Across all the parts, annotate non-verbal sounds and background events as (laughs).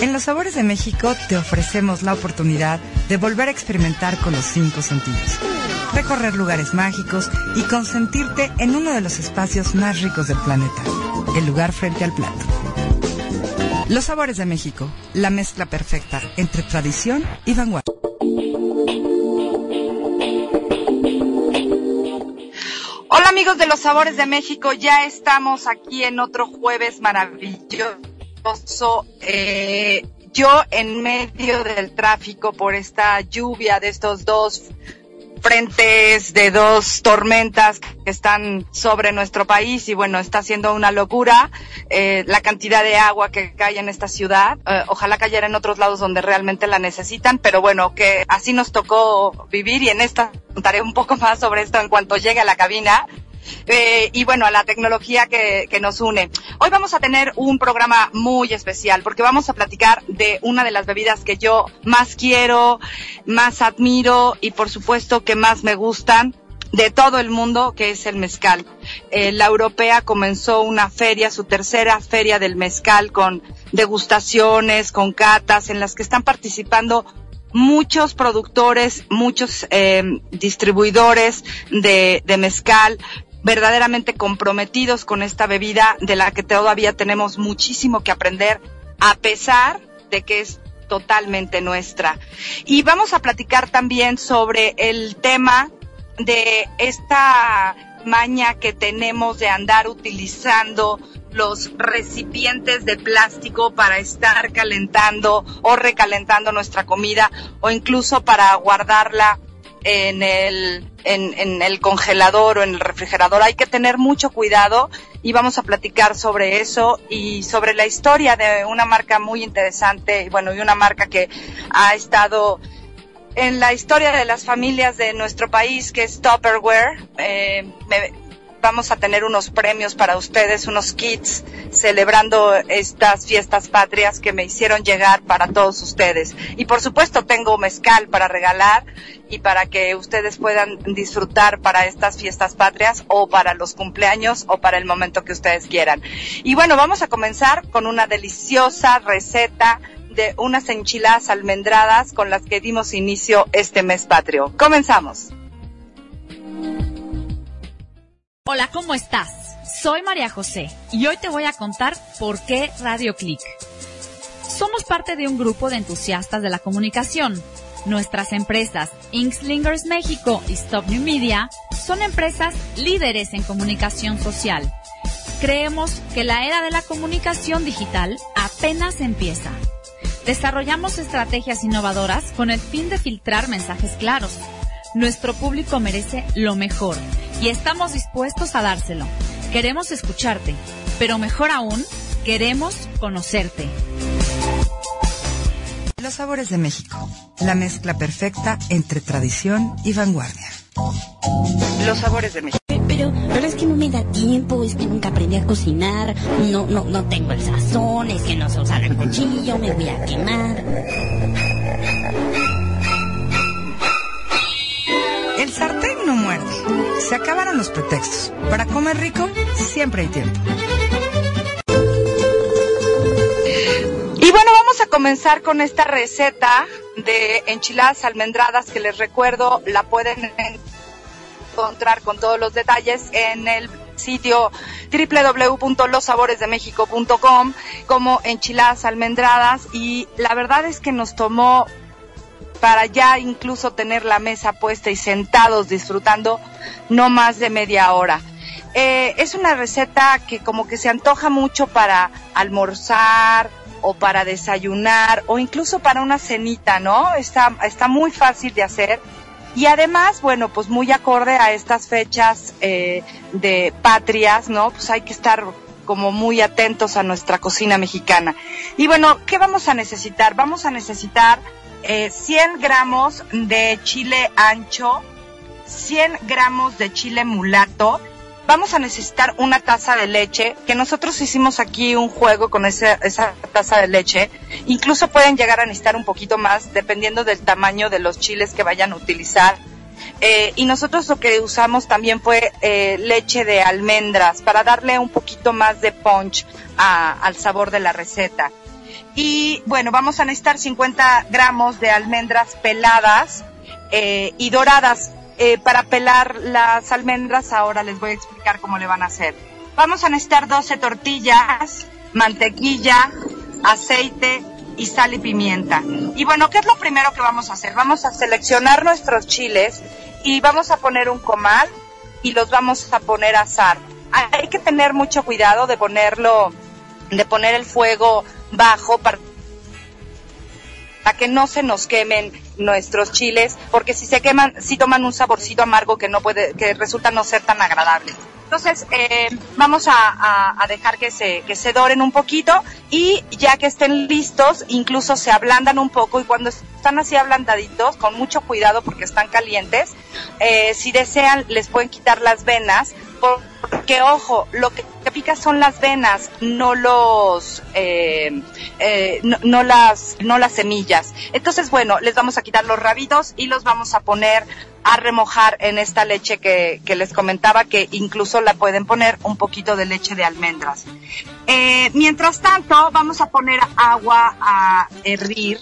En Los Sabores de México te ofrecemos la oportunidad de volver a experimentar con los cinco sentidos. Recorrer lugares mágicos y consentirte en uno de los espacios más ricos del planeta, el lugar frente al plato. Los Sabores de México, la mezcla perfecta entre tradición y vanguardia. Hola amigos de los Sabores de México, ya estamos aquí en otro jueves maravilloso eh, yo en medio del tráfico por esta lluvia de estos dos frentes de dos tormentas que están sobre nuestro país y bueno, está siendo una locura eh, la cantidad de agua que cae en esta ciudad. Eh, ojalá cayera en otros lados donde realmente la necesitan, pero bueno, que así nos tocó vivir y en esta contaré un poco más sobre esto en cuanto llegue a la cabina. Eh, y bueno, a la tecnología que, que, nos une. Hoy vamos a tener un programa muy especial porque vamos a platicar de una de las bebidas que yo más quiero, más admiro y por supuesto que más me gustan de todo el mundo, que es el mezcal. Eh, la europea comenzó una feria, su tercera feria del mezcal, con degustaciones, con catas, en las que están participando muchos productores, muchos eh, distribuidores de, de mezcal, verdaderamente comprometidos con esta bebida de la que todavía tenemos muchísimo que aprender, a pesar de que es totalmente nuestra. Y vamos a platicar también sobre el tema de esta maña que tenemos de andar utilizando los recipientes de plástico para estar calentando o recalentando nuestra comida o incluso para guardarla en el, en, el congelador o en el refrigerador. Hay que tener mucho cuidado y vamos a platicar sobre eso y sobre la historia de una marca muy interesante, bueno, y una marca que ha estado en la historia de las familias de nuestro país, que es Tupperware. Eh, vamos a tener unos premios para ustedes, unos kits celebrando estas fiestas patrias que me hicieron llegar para todos ustedes. Y por supuesto tengo mezcal para regalar y para que ustedes puedan disfrutar para estas fiestas patrias o para los cumpleaños o para el momento que ustedes quieran. Y bueno, vamos a comenzar con una deliciosa receta de unas enchiladas almendradas con las que dimos inicio este mes patrio. Comenzamos. Hola, ¿cómo estás? Soy María José y hoy te voy a contar por qué Radio Click. Somos parte de un grupo de entusiastas de la comunicación. Nuestras empresas Inkslingers México y Stop New Media son empresas líderes en comunicación social. Creemos que la era de la comunicación digital apenas empieza. Desarrollamos estrategias innovadoras con el fin de filtrar mensajes claros. Nuestro público merece lo mejor y estamos dispuestos a dárselo. Queremos escucharte, pero mejor aún, queremos conocerte. Los sabores de México, la mezcla perfecta entre tradición y vanguardia. Los sabores de México. Pero, pero es que no me da tiempo, es que nunca aprendí a cocinar, no, no, no tengo el sazón, es que no sé usar el cuchillo, me voy a quemar. Se acabaron los pretextos. Para comer rico, siempre hay tiempo. Y bueno, vamos a comenzar con esta receta de enchiladas almendradas que les recuerdo la pueden encontrar con todos los detalles en el sitio www.lossaboresdemexico.com como enchiladas almendradas y la verdad es que nos tomó para ya incluso tener la mesa puesta y sentados disfrutando no más de media hora. Eh, es una receta que como que se antoja mucho para almorzar o para desayunar o incluso para una cenita, ¿no? Está, está muy fácil de hacer y además, bueno, pues muy acorde a estas fechas eh, de patrias, ¿no? Pues hay que estar como muy atentos a nuestra cocina mexicana. Y bueno, ¿qué vamos a necesitar? Vamos a necesitar eh, 100 gramos de chile ancho, 100 gramos de chile mulato. Vamos a necesitar una taza de leche, que nosotros hicimos aquí un juego con esa, taza de leche. Incluso pueden llegar a necesitar un poquito más, dependiendo del tamaño de los chiles que vayan a utilizar. Eh, y nosotros lo que usamos también fue eh, leche de almendras para darle un poquito más de punch al sabor de la receta. Y bueno, vamos a necesitar 50 gramos de almendras peladas eh, y doradas. Eh, para pelar las almendras, ahora les voy a explicar cómo le van a hacer. Vamos a necesitar 12 tortillas, mantequilla, aceite y sal y pimienta. Y bueno, ¿qué es lo primero que vamos a hacer? Vamos a seleccionar nuestros chiles y vamos a poner un comal y los vamos a poner a asar. Hay que tener mucho cuidado de ponerlo, de poner el fuego bajo para que no se nos quemen nuestros chiles, porque si se queman, si toman un saborcito amargo que no puede, que resulta no ser tan agradable. Entonces, eh, vamos a dejar que se, que se doren un poquito y ya que estén listos, incluso se ablandan un poco y cuando están así ablandaditos, con mucho cuidado porque están calientes, eh, si desean les pueden quitar las venas, porque ojo, lo que, que pica son las venas, no los, eh, eh, no, las, no las semillas. Entonces, bueno, les vamos a quitar los rabitos y los vamos a poner a remojar en esta leche que, que les comentaba que incluso la pueden poner un poquito de leche de almendras. Eh, mientras tanto, vamos a poner agua a hervir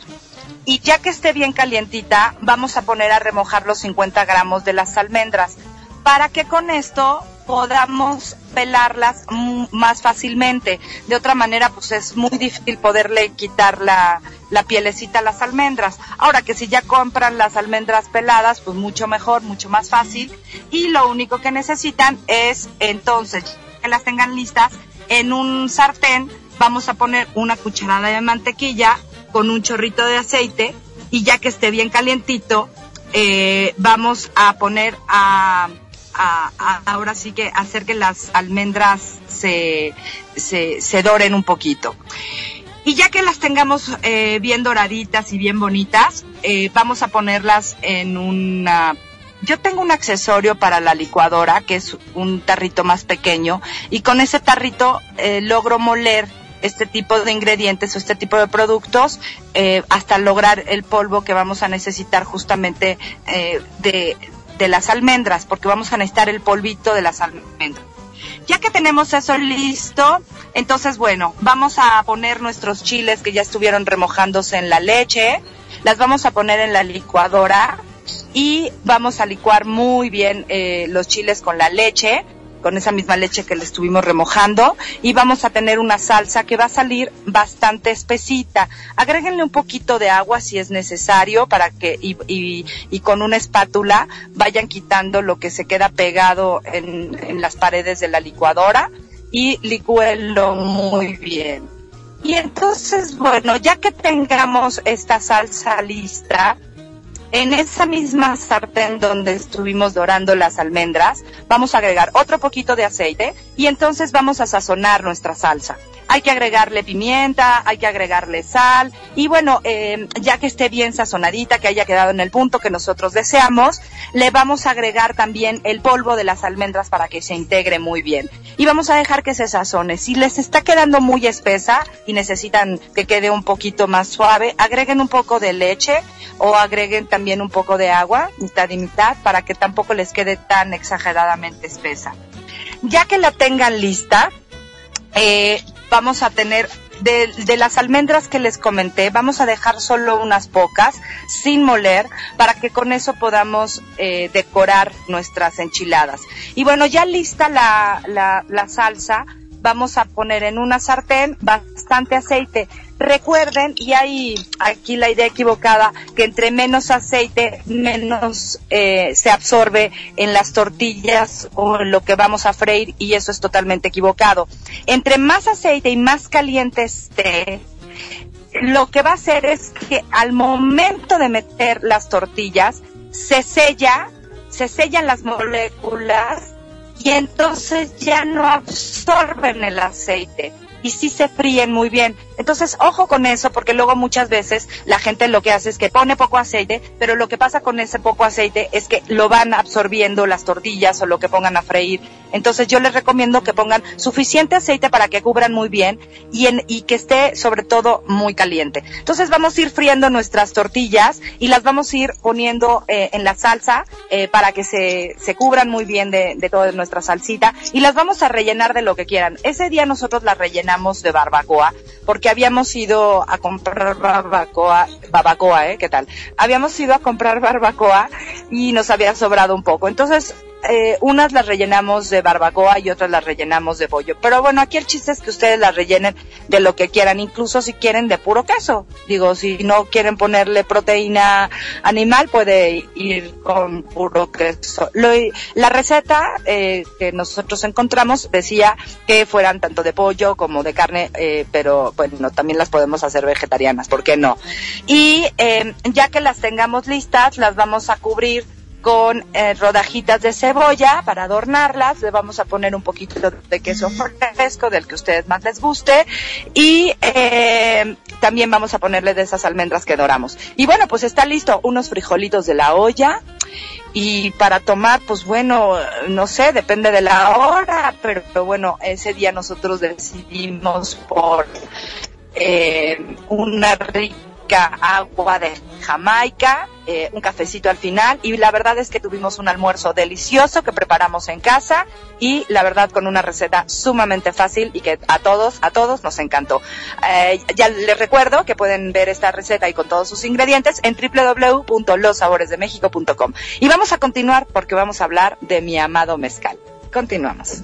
y ya que esté bien calientita, vamos a poner a remojar los 50 gramos de las almendras para que con esto podamos pelarlas más fácilmente. De otra manera, pues es muy difícil poderle quitar la, la pielecita a las almendras. Ahora que si ya compran las almendras peladas, pues mucho mejor, mucho más fácil. Y lo único que necesitan es entonces que las tengan listas en un sartén. Vamos a poner una cucharada de mantequilla con un chorrito de aceite y ya que esté bien calientito, eh, vamos a poner a, a- ahora sí que hacer que las almendras se, se, se doren un poquito. Y ya que las tengamos eh, bien doraditas y bien bonitas, eh, vamos a ponerlas en una... Yo tengo un accesorio para la licuadora, que es un tarrito más pequeño, y con ese tarrito eh, logro moler este tipo de ingredientes o este tipo de productos eh, hasta lograr el polvo que vamos a necesitar justamente eh, de, de las almendras, porque vamos a necesitar el polvito de las almendras. Ya que tenemos eso listo, entonces bueno, vamos a poner nuestros chiles que ya estuvieron remojándose en la leche, las vamos a poner en la licuadora y vamos a licuar muy bien eh, los chiles con la leche, con esa misma leche que le estuvimos remojando y vamos a tener una salsa que va a salir bastante espesita. Agréguenle un poquito de agua si es necesario para que y, con una espátula vayan quitando lo que se queda pegado en, en las paredes de la licuadora y licúenlo muy bien. Y entonces, bueno, ya que tengamos esta salsa lista, en esa misma sartén donde estuvimos dorando las almendras, vamos a agregar otro poquito de aceite y entonces vamos a sazonar nuestra salsa. Hay que agregarle pimienta, hay que agregarle sal y bueno, eh, ya que esté bien sazonadita, que haya quedado en el punto que nosotros deseamos, le vamos a agregar también el polvo de las almendras para que se integre muy bien. Y vamos a dejar que se sazone. Si les está quedando muy espesa y necesitan que quede un poquito más suave, agreguen un poco de leche o agreguen también un poco de agua, mitad y mitad, para que tampoco les quede tan exageradamente espesa. Ya que la tengan lista, eh, vamos a tener de, de las almendras que les comenté, vamos a dejar solo unas pocas sin moler para que con eso podamos eh, decorar nuestras enchiladas. Y bueno, ya lista la, la, la salsa, vamos a poner en una sartén bastante aceite. Recuerden, y hay aquí la idea equivocada, que entre menos aceite, menos eh, se absorbe en las tortillas o en lo que vamos a freír, y eso es totalmente equivocado. Entre más aceite y más caliente esté, lo que va a hacer es que al momento de meter las tortillas, se sella, se sellan las moléculas y entonces ya no absorben el aceite y sí se fríen muy bien. Entonces, ojo con eso, porque luego muchas veces la gente lo que hace es que pone poco aceite, pero lo que pasa con ese poco aceite es que lo van absorbiendo las tortillas o lo que pongan a freír. Entonces, yo les recomiendo que pongan suficiente aceite para que cubran muy bien y, en, y que esté sobre todo muy caliente. Entonces, vamos a ir friendo nuestras tortillas y las vamos a ir poniendo eh, en la salsa eh, para que se, se cubran muy bien de, de toda nuestra salsita y las vamos a rellenar de lo que quieran. Ese día nosotros las rellenamos de barbacoa porque habíamos ido a comprar barbacoa, barbacoa, ¿eh? ¿Qué tal? Habíamos ido a comprar barbacoa y nos había sobrado un poco. Entonces, eh, unas las rellenamos de barbacoa y otras las rellenamos de pollo. Pero bueno, aquí el chiste es que ustedes las rellenen de lo que quieran, incluso si quieren de puro queso. Digo, si no quieren ponerle proteína animal, puede ir con puro queso. Lo, la receta eh, que nosotros encontramos decía que fueran tanto de pollo como de carne, eh, pero bueno, también las podemos hacer vegetarianas, ¿por qué no? Y eh, ya que las tengamos listas, las vamos a cubrir con eh, rodajitas de cebolla para adornarlas. Le vamos a poner un poquito de queso fresco, del que ustedes más les guste. Y eh, también vamos a ponerle de esas almendras que doramos. Y bueno, pues está listo unos frijolitos de la olla. Y para tomar, pues bueno, no sé, depende de la hora, pero, pero bueno, ese día nosotros decidimos por eh, una rica agua de Jamaica, eh, un cafecito al final y la verdad es que tuvimos un almuerzo delicioso que preparamos en casa y la verdad con una receta sumamente fácil y que a todos, a todos nos encantó. Eh, ya les recuerdo que pueden ver esta receta y con todos sus ingredientes en www.losaboresdemexico.com. Y vamos a continuar porque vamos a hablar de mi amado mezcal. Continuamos.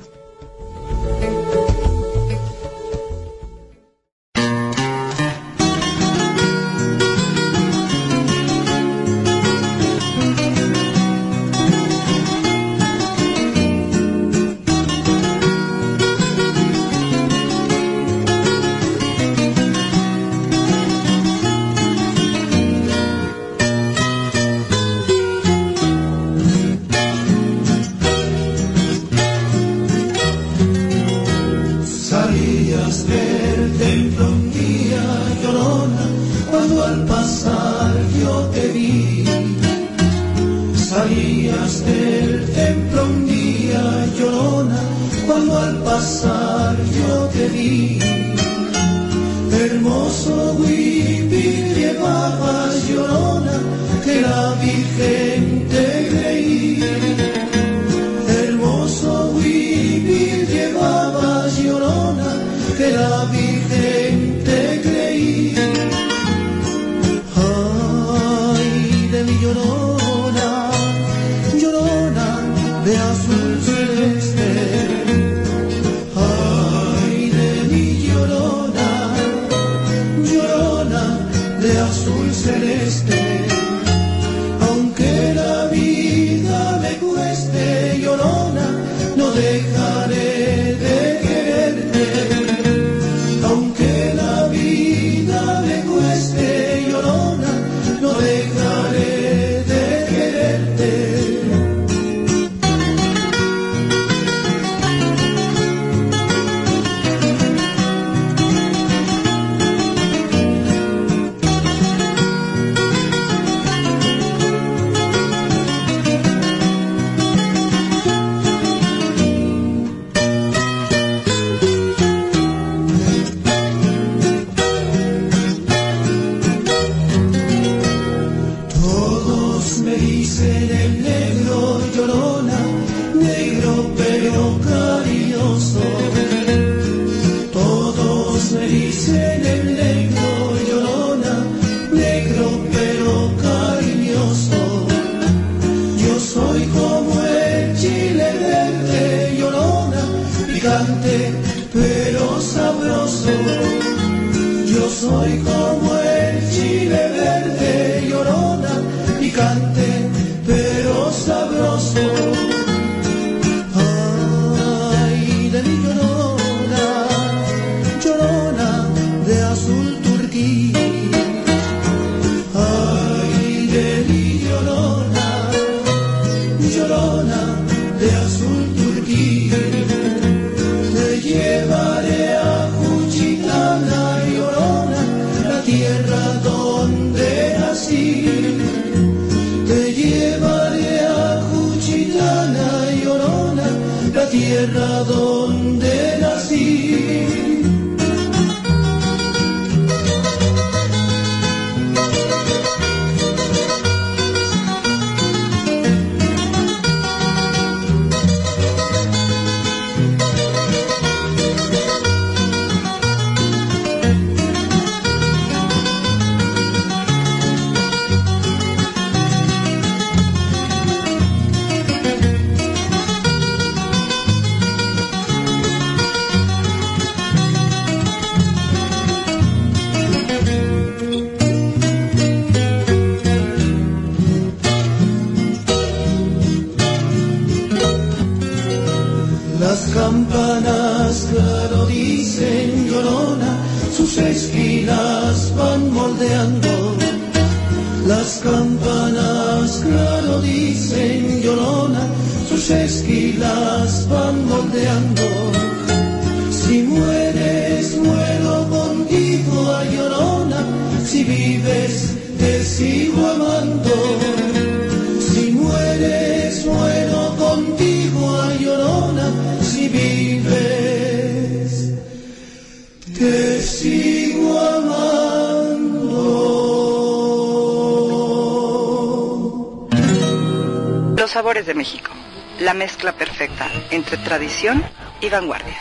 Tradición y vanguardia.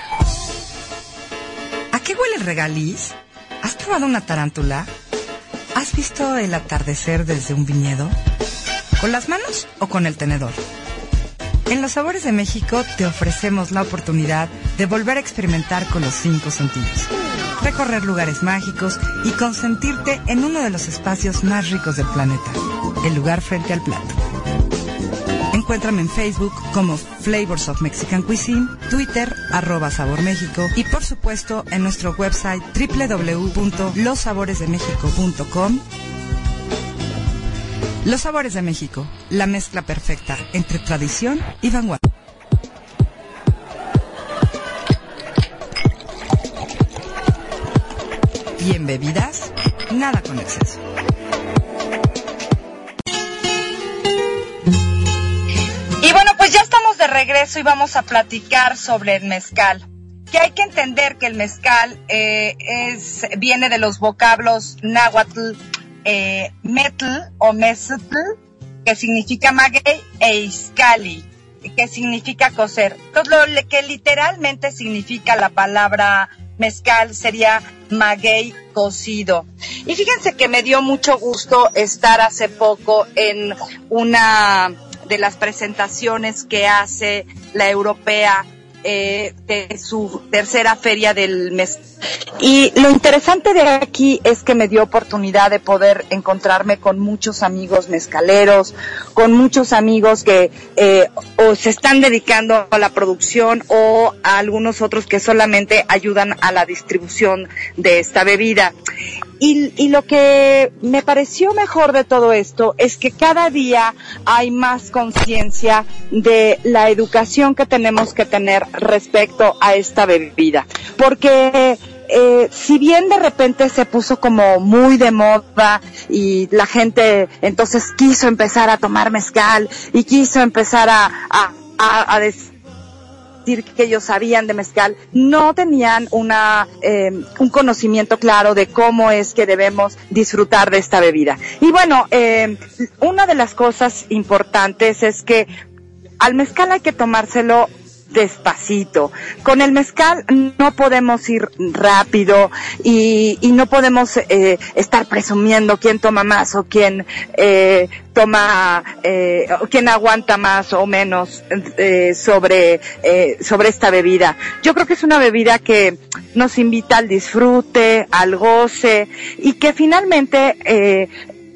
¿A qué huele el regaliz? ¿Has probado una tarántula? ¿Has visto el atardecer desde un viñedo? ¿Con las manos o con el tenedor? En Los Sabores de México te ofrecemos la oportunidad de volver a experimentar con los cinco sentidos. Recorrer lugares mágicos y consentirte en uno de los espacios más ricos del planeta, el lugar frente al plato. Encuéntrame en Facebook como Flavors of Mexican Cuisine, Twitter arroba Sabor México y por supuesto en nuestro website www.losaboresdemexico.com. Los Sabores de México, la mezcla perfecta entre tradición y vanguardia. Y en bebidas, nada con exceso. De regreso y vamos a platicar sobre el mezcal. Que hay que entender que el mezcal eh, viene de los vocablos náhuatl, eh, metl o mesutl, que significa maguey, e iscali, que significa coser. Entonces, lo que literalmente significa la palabra mezcal sería maguey cocido. Y fíjense que me dio mucho gusto estar hace poco en una de las presentaciones que hace la europea eh, de su tercera feria del mes. Y lo interesante de aquí es que me dio oportunidad de poder encontrarme con muchos amigos mezcaleros, con muchos amigos que eh, o se están dedicando a la producción o a algunos otros que solamente ayudan a la distribución de esta bebida. Y, y, lo que me pareció mejor de todo esto es que cada día hay más conciencia de la educación que tenemos que tener respecto a esta bebida. Porque eh, si bien de repente se puso como muy de moda y la gente entonces quiso empezar a tomar mezcal y quiso empezar a, a, que ellos sabían de mezcal, no tenían una, eh, un conocimiento claro de cómo es que debemos disfrutar de esta bebida. Y bueno, eh, una de las cosas importantes es que al mezcal hay que tomárselo despacito. Con el mezcal no podemos ir rápido y, no podemos eh, estar presumiendo quién toma más o quién eh, toma eh, quién aguanta más o menos eh, sobre sobre esta bebida. Yo creo que es una bebida que nos invita al disfrute, al goce y que finalmente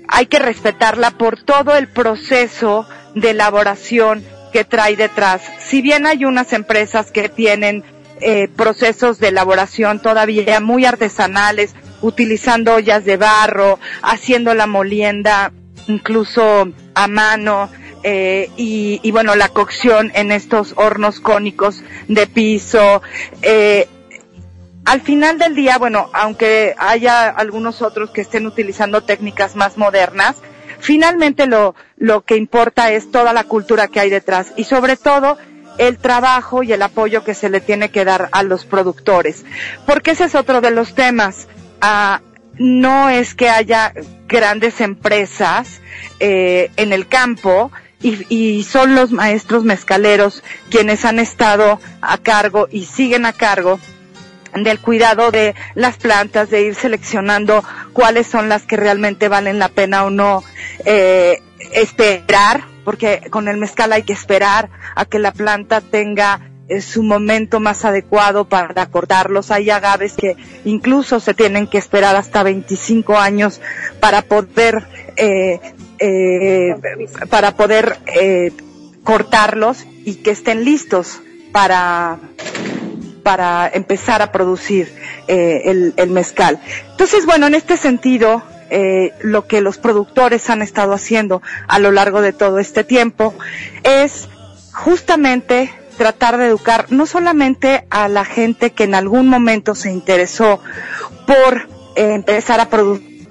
hay que respetarla por todo el proceso de elaboración que trae detrás. Si bien hay unas empresas que tienen eh, procesos de elaboración todavía muy artesanales, utilizando ollas de barro, haciendo la molienda incluso a mano, eh, y, bueno, la cocción en estos hornos cónicos de piso. Eh, al final del día, bueno, aunque haya algunos otros que estén utilizando técnicas más modernas, finalmente lo, lo que importa es toda la cultura que hay detrás y sobre todo el trabajo y el apoyo que se le tiene que dar a los productores. Porque ese es otro de los temas. Ah, no es que haya grandes empresas eh, en el campo y, y, son los maestros mezcaleros quienes han estado a cargo y siguen a cargo del cuidado de las plantas, de ir seleccionando cuáles son las que realmente valen la pena o no eh, esperar, porque con el mezcal hay que esperar a que la planta tenga eh, su momento más adecuado para cortarlos. Hay agaves que incluso se tienen que esperar hasta 25 años para poder eh, eh, para poder eh, cortarlos y que estén listos para para empezar a producir eh, el, mezcal. Entonces, bueno, en este sentido, eh, lo que los productores han estado haciendo a lo largo de todo este tiempo es justamente tratar de educar no solamente a la gente que en algún momento se interesó por eh, empezar a producir.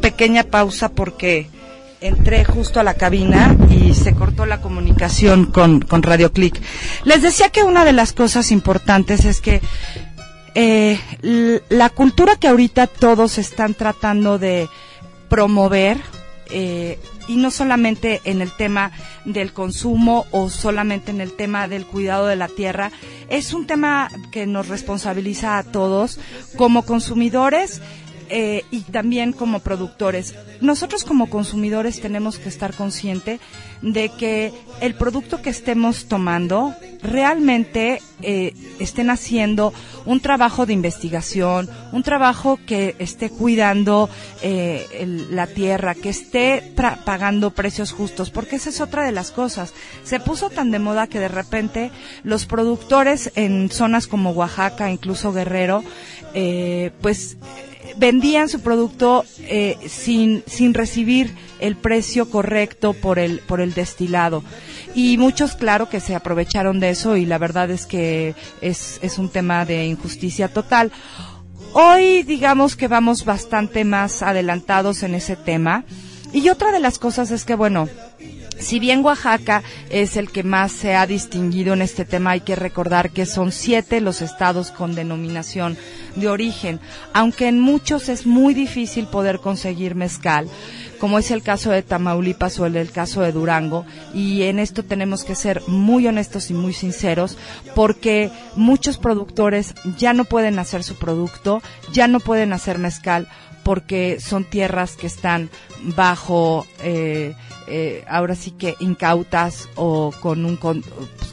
Pequeña pausa porque entré justo a la cabina y se cortó la comunicación con, con Radio Click. Les decía que una de las cosas importantes es que eh, la cultura que ahorita todos están tratando de promover, eh, y no solamente en el tema del consumo o solamente en el tema del cuidado de la tierra, es un tema que nos responsabiliza a todos como consumidores eh, y también como productores. Nosotros como consumidores tenemos que estar conscientes de que el producto que estemos tomando realmente eh, estén haciendo un trabajo de investigación, un trabajo que esté cuidando eh, la tierra, que esté pagando precios justos, porque esa es otra de las cosas. Se puso tan de moda que de repente los productores en zonas como Oaxaca, incluso Guerrero, eh, pues vendían su producto eh, sin, sin recibir el precio correcto por el, por el destilado. Y muchos, claro, que se aprovecharon de eso y la verdad es que es, es un tema de injusticia total. Hoy digamos que vamos bastante más adelantados en ese tema. Y otra de las cosas es que, bueno, si bien Oaxaca es el que más se ha distinguido en este tema, hay que recordar que son siete los estados con denominación de origen, aunque en muchos es muy difícil poder conseguir mezcal, como es el caso de Tamaulipas o el caso de Durango, y en esto tenemos que ser muy honestos y muy sinceros, porque muchos productores ya no pueden hacer su producto, ya no pueden hacer mezcal, porque son tierras que están bajo eh, eh, ahora sí que incautas o con un con,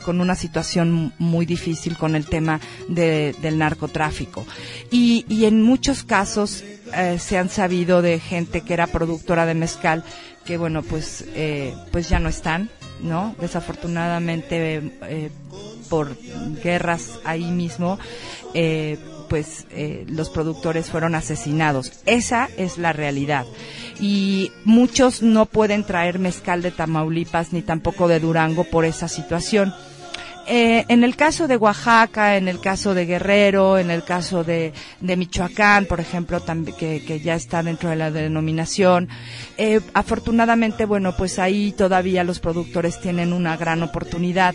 con, una situación muy difícil con el tema de, del narcotráfico. Y, y en muchos casos eh, se han sabido de gente que era productora de mezcal que bueno pues pues ya no están no desafortunadamente por guerras ahí mismo pues eh, los productores fueron asesinados. Esa es la realidad. Y muchos no pueden traer mezcal de Tamaulipas ni tampoco de Durango por esa situación. Eh, en el caso de Oaxaca, en el caso de Guerrero, en el caso de, de Michoacán, por ejemplo, que, que, ya está dentro de la denominación, eh, afortunadamente, bueno, pues ahí todavía los productores tienen una gran oportunidad.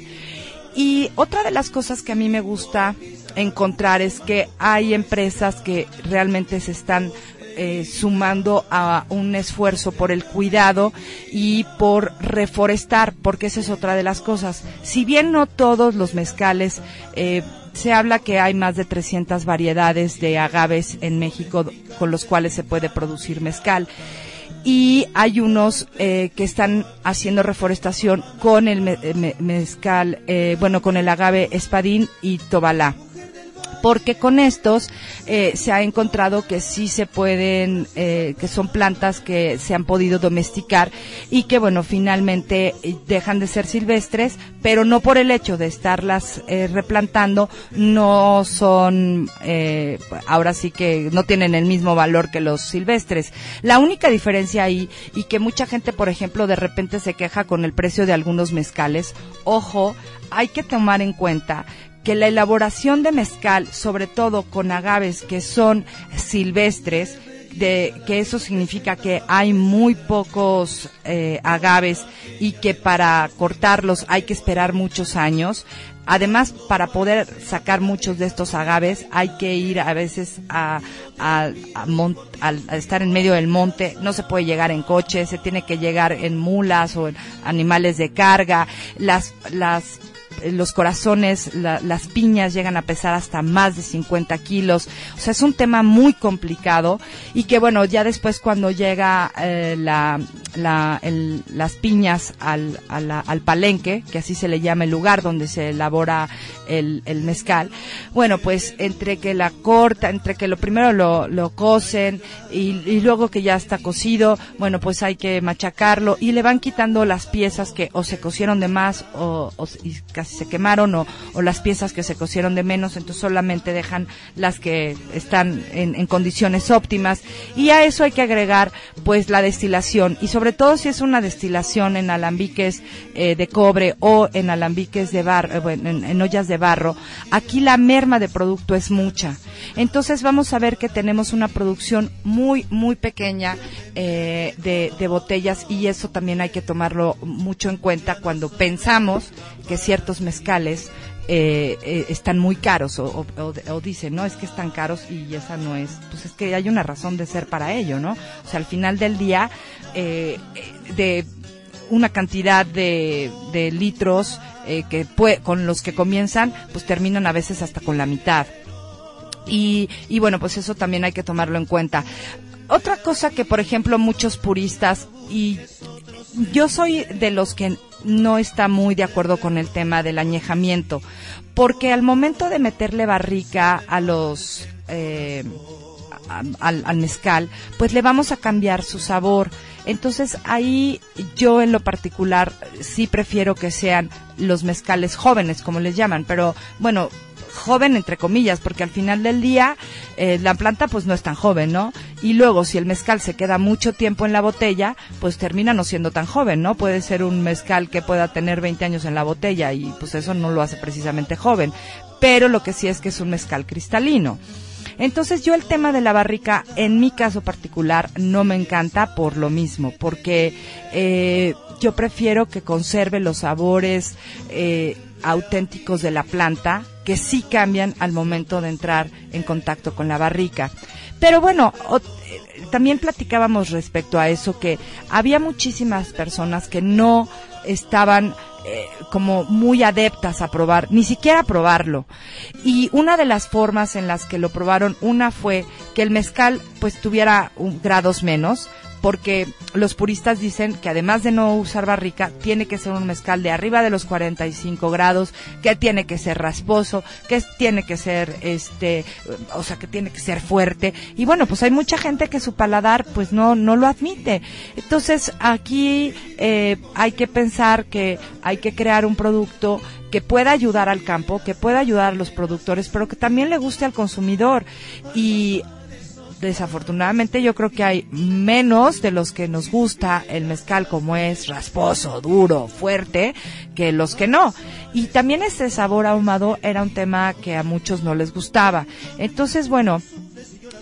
Y otra de las cosas que a mí me gusta encontrar es que hay empresas que realmente se están eh, sumando a un esfuerzo por el cuidado y por reforestar, porque esa es otra de las cosas. Si bien no todos los mezcales, eh, se habla que hay más de 300 variedades de agaves en México con los cuales se puede producir mezcal y hay unos eh, que están haciendo reforestación con el mezcal, eh, bueno, con el agave espadín y tobalá porque con estos eh, se ha encontrado que sí se pueden, eh, que son plantas que se han podido domesticar y que, bueno, finalmente eh, dejan de ser silvestres, pero no por el hecho de estarlas eh, replantando, no son, ahora sí que no tienen el mismo valor que los silvestres. La única diferencia ahí, y que mucha gente, por ejemplo, de repente se queja con el precio de algunos mezcales, ojo, hay que tomar en cuenta que la elaboración de mezcal, sobre todo con agaves que son silvestres, de que eso significa que hay muy pocos eh, agaves y que para cortarlos hay que esperar muchos años. Además, para poder sacar muchos de estos agaves hay que ir a veces a, a, a, estar en medio del monte. No se puede llegar en coche, se tiene que llegar en mulas o en animales de carga. Las, las los corazones, las piñas llegan a pesar hasta más de 50 kilos. O sea, es un tema muy complicado y que bueno, ya después cuando llega eh, la, el, las piñas al, al palenque, que así se le llama el lugar donde se elabora el, mezcal, bueno, pues entre que la corta, entre que lo primero lo, lo cocen y, y luego que ya está cocido, bueno, pues hay que machacarlo y le van quitando las piezas que o se cocieron de más o, casi se quemaron o, las piezas que se cosieron de menos, entonces solamente dejan las que están en, condiciones óptimas. Y a eso hay que agregar pues la destilación y sobre todo si es una destilación en alambiques eh, de cobre o en alambiques de barro, eh, bueno, en, ollas de barro, aquí la merma de producto es mucha. Entonces vamos a ver que tenemos una producción muy, muy pequeña eh, de botellas y eso también hay que tomarlo mucho en cuenta cuando pensamos que ciertos mezcales eh, eh, están muy caros o, dicen, no, es que están caros y esa no es, pues es que hay una razón de ser para ello, ¿no? O sea, al final del día, eh, de una cantidad de, de litros eh, que pue- con los que comienzan, pues terminan a veces hasta con la mitad. Y, y bueno, pues eso también hay que tomarlo en cuenta. Otra cosa que, por ejemplo, muchos puristas, y yo soy de los que no está muy de acuerdo con el tema del añejamiento, porque al momento de meterle barrica a los... eh, al, al mezcal, pues le vamos a cambiar su sabor. Entonces ahí yo en lo particular sí prefiero que sean los mezcales jóvenes, como les llaman, pero bueno, joven entre comillas, porque al final del día eh, la planta pues no es tan joven, ¿no? Y luego si el mezcal se queda mucho tiempo en la botella, pues termina no siendo tan joven, ¿no? Puede ser un mezcal que pueda tener 20 años en la botella y pues eso no lo hace precisamente joven, pero lo que sí es que es un mezcal cristalino. Entonces yo el tema de la barrica, en mi caso particular, no me encanta por lo mismo, porque eh, yo prefiero que conserve los sabores eh, auténticos de la planta, que sí cambian al momento de entrar en contacto con la barrica. Pero bueno, eh, también platicábamos respecto a eso, que había muchísimas personas que no estaban eh, como muy adeptas a probar, ni siquiera a probarlo. Y una de las formas en las que lo probaron, una fue que el mezcal pues tuviera un, grados menos, porque los puristas dicen que además de no usar barrica, tiene que ser un mezcal de arriba de los 45 grados, que tiene que ser rasposo, que tiene que ser, este, o sea, que tiene que ser fuerte. Y bueno, pues hay mucha gente que su paladar, pues no, no lo admite. Entonces, aquí eh, hay que pensar que hay que crear un producto que pueda ayudar al campo, que pueda ayudar a los productores, pero que también le guste al consumidor. Y desafortunadamente yo creo que hay menos de los que nos gusta el mezcal como es rasposo, duro, fuerte, que los que no. Y también este sabor ahumado era un tema que a muchos no les gustaba. Entonces, bueno,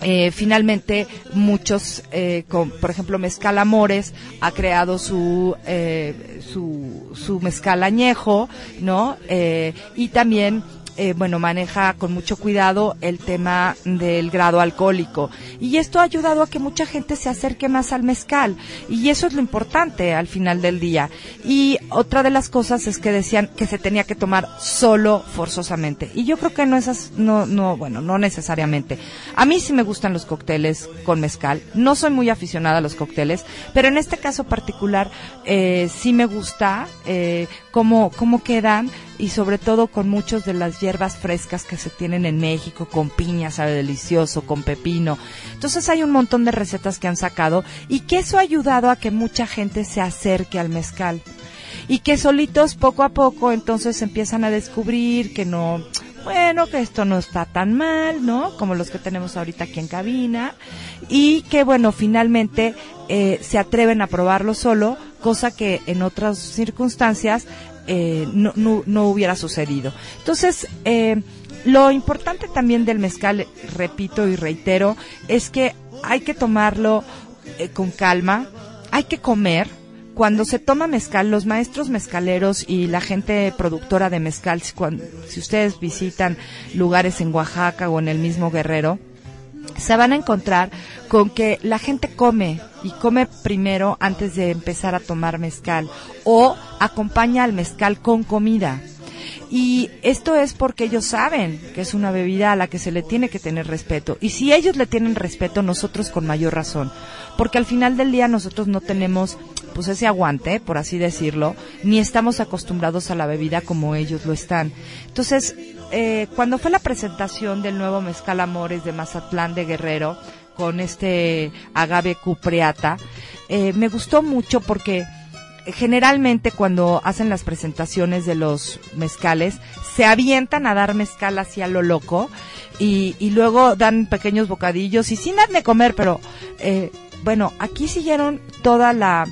eh, finalmente muchos, eh, por ejemplo, Mezcal Amores ha creado su, eh, su, su mezcal añejo, ¿no? Eh, y también eh, bueno, maneja con mucho cuidado el tema del grado alcohólico. Y esto ha ayudado a que mucha gente se acerque más al mezcal. Y eso es lo importante al final del día. Y otra de las cosas es que decían que se tenía que tomar solo forzosamente. Y yo creo que no es, no, no, bueno, no necesariamente. A mí sí me gustan los cócteles con mezcal. No soy muy aficionada a los cócteles, pero en este caso particular eh, sí me gusta eh, cómo, cómo quedan y sobre todo con muchos de las hierbas frescas que se tienen en México, con piña, sabe delicioso, con pepino. Entonces hay un montón de recetas que han sacado y que eso ha ayudado a que mucha gente se acerque al mezcal. Y que solitos poco a poco entonces empiezan a descubrir que no, bueno, que esto no está tan mal, ¿no? Como los que tenemos ahorita aquí en cabina. Y que bueno, finalmente eh, se atreven a probarlo solo, cosa que en otras circunstancias eh, no, no, no hubiera sucedido. Entonces, eh, lo importante también del mezcal, repito y reitero, es que hay que tomarlo eh, con calma, hay que comer. Cuando se toma mezcal, los maestros mezcaleros y la gente productora de mezcal, si, si ustedes visitan lugares en Oaxaca o en el mismo Guerrero, se van a encontrar con que la gente come y come primero antes de empezar a tomar mezcal o acompaña al mezcal con comida. Y esto es porque ellos saben que es una bebida a la que se le tiene que tener respeto. Y si ellos le tienen respeto, nosotros con mayor razón. Porque al final del día nosotros no tenemos pues ese aguante, por así decirlo, ni estamos acostumbrados a la bebida como ellos lo están. Entonces, eh, cuando fue la presentación del nuevo Mezcal Amores de Mazatlán de Guerrero, con este agave cupreata, eh, me gustó mucho porque generalmente cuando hacen las presentaciones de los mezcales, se avientan a dar mezcal hacia lo loco y, y luego dan pequeños bocadillos y sin darme comer, pero eh, bueno, aquí siguieron toda la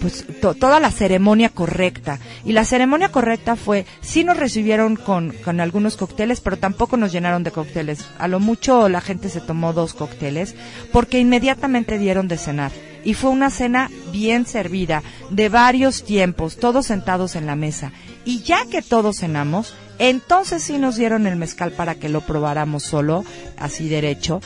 pues toda la ceremonia correcta. Y la ceremonia correcta fue, sí nos recibieron con, con algunos cócteles, pero tampoco nos llenaron de cócteles. A lo mucho la gente se tomó dos cócteles, porque inmediatamente dieron de cenar. Y fue una cena bien servida, de varios tiempos, todos sentados en la mesa. Y ya que todos cenamos, entonces sí nos dieron el mezcal para que lo probáramos solo, así derecho,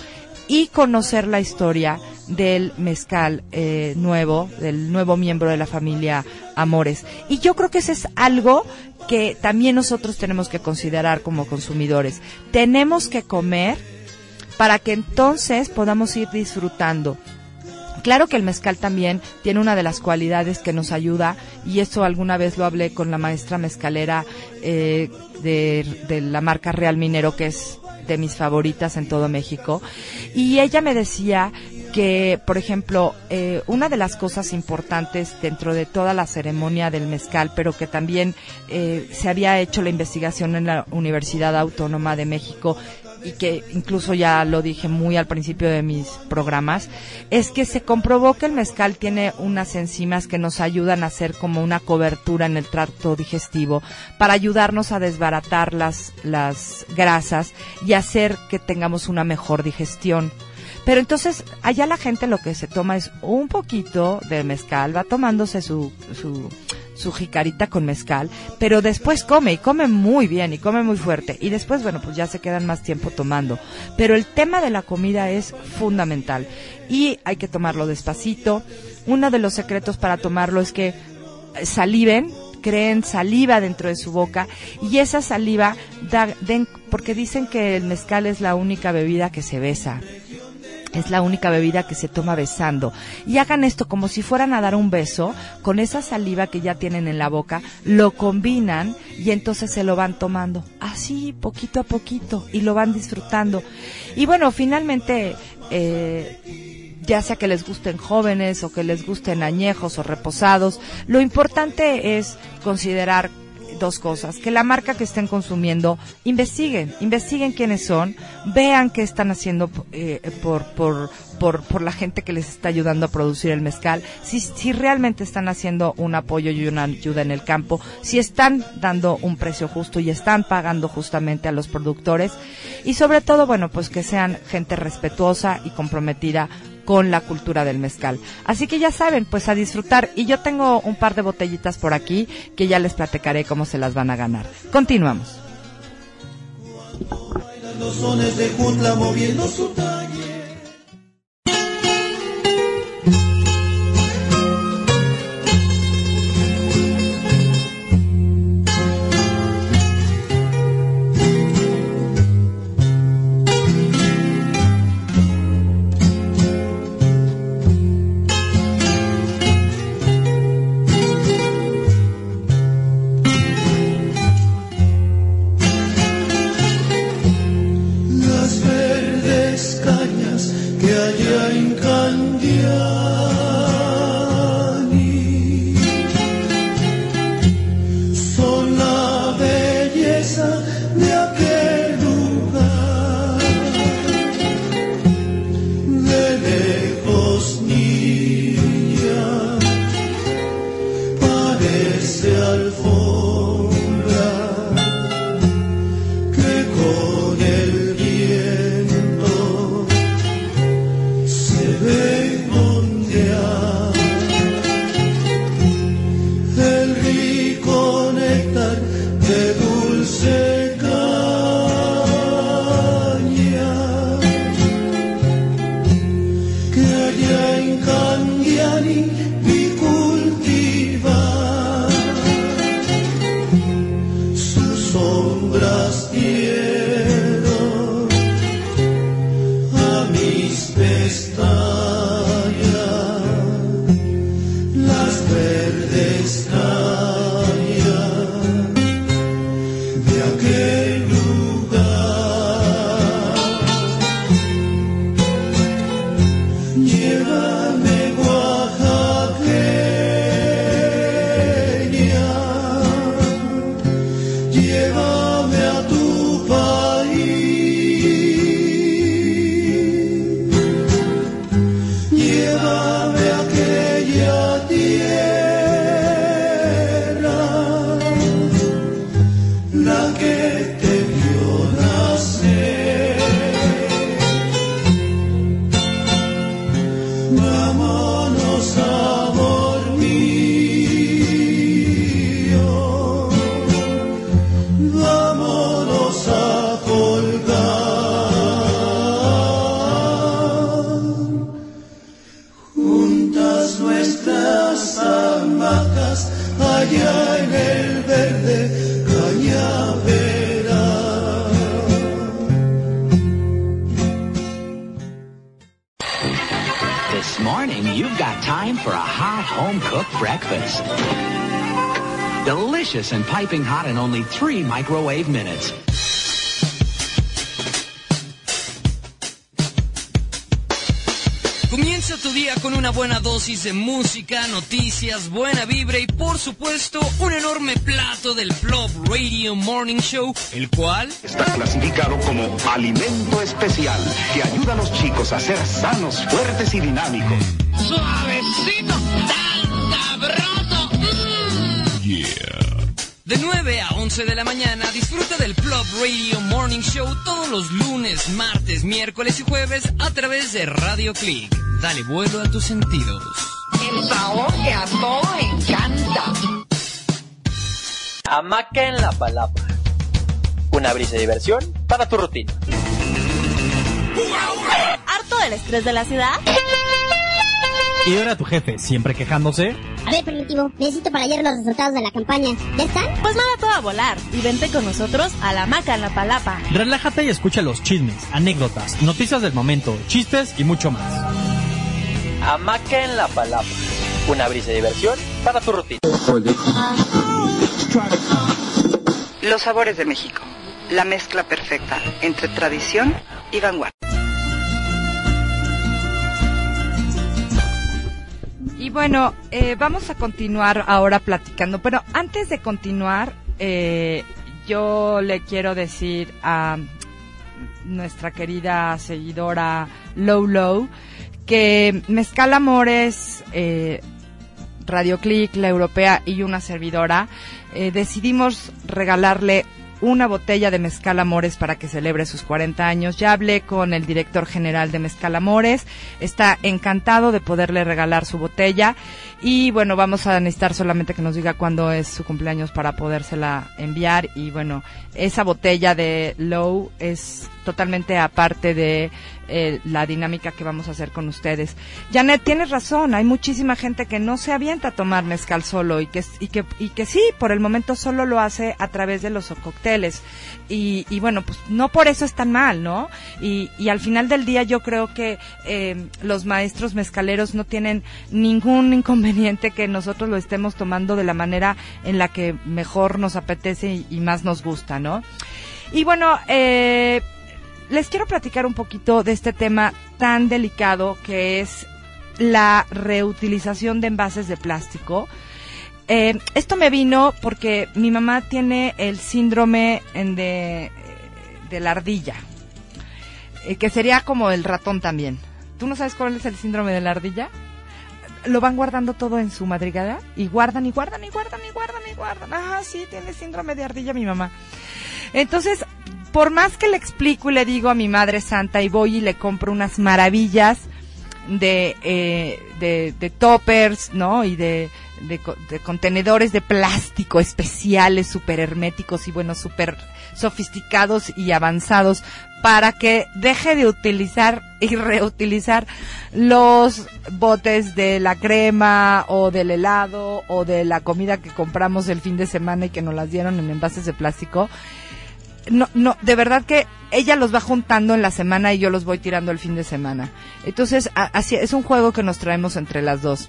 y conocer la historia del mezcal eh, nuevo, del nuevo miembro de la familia Amores. Y yo creo que eso es algo que también nosotros tenemos que considerar como consumidores. Tenemos que comer para que entonces podamos ir disfrutando. Claro que el mezcal también tiene una de las cualidades que nos ayuda, y eso alguna vez lo hablé con la maestra mezcalera eh, de la marca Real Minero, que es de mis favoritas en todo México. Y ella me decía que, por ejemplo, eh, una de las cosas importantes dentro de toda la ceremonia del mezcal, pero que también eh, se había hecho la investigación en la Universidad Autónoma de México y que incluso ya lo dije muy al principio de mis programas, es que se comprobó que el mezcal tiene unas enzimas que nos ayudan a hacer como una cobertura en el tracto digestivo para ayudarnos a desbaratar las, las grasas y hacer que tengamos una mejor digestión. Pero entonces, allá la gente lo que se toma es un poquito de mezcal, va tomándose su, su, su jicarita con mezcal, pero después come y come muy bien y come muy fuerte. Y después, bueno, pues ya se quedan más tiempo tomando. Pero el tema de la comida es fundamental y hay que tomarlo despacito. Uno de los secretos para tomarlo es que saliven, creen saliva dentro de su boca y esa saliva da, den, porque dicen que el mezcal es la única bebida que se besa es la única bebida que se toma besando. Y hagan esto como si fueran a dar un beso, con esa saliva que ya tienen en la boca, lo combinan y entonces se lo van tomando. Así, poquito a poquito, y lo van disfrutando. Y bueno, finalmente, eh, ya sea que les gusten jóvenes o que les gusten añejos o reposados, lo importante es considerar dos cosas, que la marca que estén consumiendo investiguen, investiguen quiénes son, vean qué están haciendo eh, por, por, por, por la gente que les está ayudando a producir el mezcal, si, si realmente están haciendo un apoyo y una ayuda en el campo, si están dando un precio justo y están pagando justamente a los productores. Y sobre todo, bueno, pues que sean gente respetuosa y comprometida con la cultura del mezcal. Así que ya saben, pues a disfrutar. Y yo tengo un par de botellitas por aquí que ya les platicaré cómo se las van a ganar. Continuamos. here. Delicious and piping hot in only three microwave minutes. Comienza tu día con una buena dosis de música, noticias, buena vibra y por supuesto un enorme plato del Plop Radio Morning Show, el cual está clasificado como alimento especial que ayuda a los chicos a ser sanos, fuertes y dinámicos. Suavecito, tan sabroso. De 9 a 11 de la mañana disfruta del Plop Radio Morning Show todos los lunes, martes, miércoles y jueves a través de Radio Click. Dale vuelo a tus sentidos. El sabor que a todos encanta. Hamaca en la palapa. Una brisa de diversión para tu rutina. ¿Harto del estrés de la ciudad? ¿Y ahora tu jefe siempre quejándose? A ver, Primitivo, necesito para ayer los resultados de la campaña. ¿Ya están? Pues nada, todo a volar. Y vente con nosotros a la maca en la palapa. Relájate y escucha los chismes, anécdotas, noticias del momento, chistes y mucho más. Hamaca en la palapa. Una brisa de diversión para tu rutina. Los sabores de México. La mezcla perfecta entre tradición y vanguardia. Bueno, eh, vamos a continuar ahora platicando. Pero antes de continuar, eh, yo le quiero decir a nuestra querida seguidora Low Low que Mezcal Amores, eh, Radio Click, la europea y una servidora eh, decidimos regalarle una botella de Mezcal Amores para que celebre sus 40 años. Ya hablé con el director general de Mezcal Amores, está encantado de poderle regalar su botella y bueno, vamos a necesitar solamente que nos diga cuándo es su cumpleaños para podérsela enviar y bueno, esa botella de Low es totalmente aparte de eh, la dinámica que vamos a hacer con ustedes. Janet, tienes razón, hay muchísima gente que no se avienta a tomar mezcal solo y que, y que, y que sí, por el momento solo lo hace a través de los cócteles. Y, y bueno, pues no por eso es tan mal, ¿no? Y, y al final del día yo creo que eh, los maestros mezcaleros no tienen ningún inconveniente que nosotros lo estemos tomando de la manera en la que mejor nos apetece y, más nos gusta, ¿no? Y bueno, eh, les quiero platicar un poquito de este tema tan delicado que es la reutilización de envases de plástico. Eh, esto me vino porque mi mamá tiene el síndrome de, de la ardilla, eh, que sería como el ratón también. ¿Tú no sabes cuál es el síndrome de la ardilla? Lo van guardando todo en su madrigada y guardan y guardan y guardan y guardan y guardan. Ah, sí, tiene síndrome de ardilla mi mamá. Entonces, por más que le explico y le digo a mi madre santa y voy y le compro unas maravillas de, eh, de, toppers, ¿no? Y de, de, de, contenedores de plástico especiales, súper herméticos y bueno, súper sofisticados y avanzados para que deje de utilizar y reutilizar los botes de la crema o del helado o de la comida que compramos el fin de semana y que nos las dieron en envases de plástico no, no, de verdad que ella los va juntando en la semana y yo los voy tirando el fin de semana. Entonces, así es un juego que nos traemos entre las dos.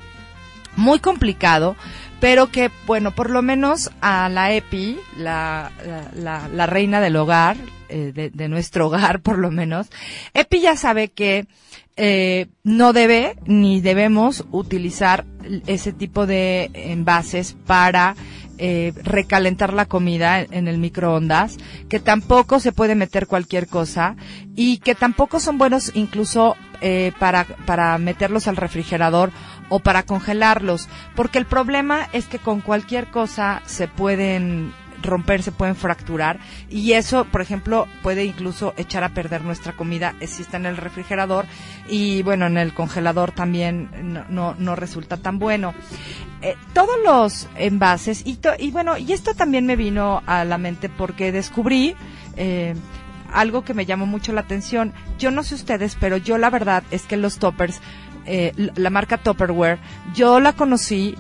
Muy complicado, pero que, bueno, por lo menos a la EPI, la, la, la reina del hogar, eh, de, de, nuestro hogar por lo menos, EPI ya sabe que eh, no debe ni debemos utilizar ese tipo de envases para eh, recalentar la comida en el microondas, que tampoco se puede meter cualquier cosa y que tampoco son buenos incluso eh, para, para meterlos al refrigerador o para congelarlos, porque el problema es que con cualquier cosa se pueden romper, se pueden fracturar. Y eso, por ejemplo, puede incluso echar a perder nuestra comida si está en el refrigerador. Y bueno, en el congelador también no, no, no resulta tan bueno. Eh, todos los envases y, to y bueno, y esto también me vino a la mente porque descubrí eh, algo que me llamó mucho la atención. Yo no sé ustedes, pero yo la verdad es que los toppers, eh, la marca Topperware, yo la conocí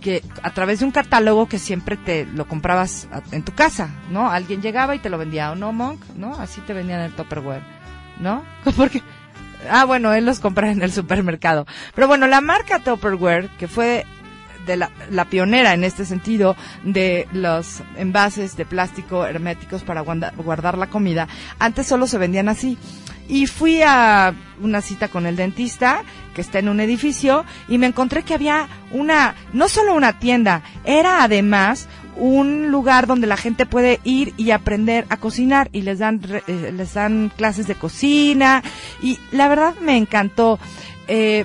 que a través de un catálogo que siempre te lo comprabas en tu casa, ¿no? Alguien llegaba y te lo vendía, ¿o no, Monk? ¿No? Así te vendían el Tupperware, ¿no? (laughs) Porque Ah, bueno, él los compra en el supermercado. Pero bueno, la marca Tupperware, que fue de la, la pionera en este sentido de los envases de plástico herméticos para guarda- guardar la comida, antes solo se vendían así. Y fui a una cita con el dentista, que está en un edificio, y me encontré que había una, no solo una tienda, era además un lugar donde la gente puede ir y aprender a cocinar y les dan eh, les dan clases de cocina y la verdad me encantó Eh,